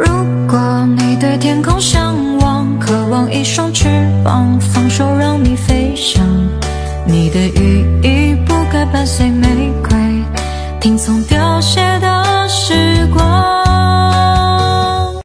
如果你对天空向往渴望一双翅膀放手让你飞翔。你的羽翼不该伴随玫瑰听从凋谢的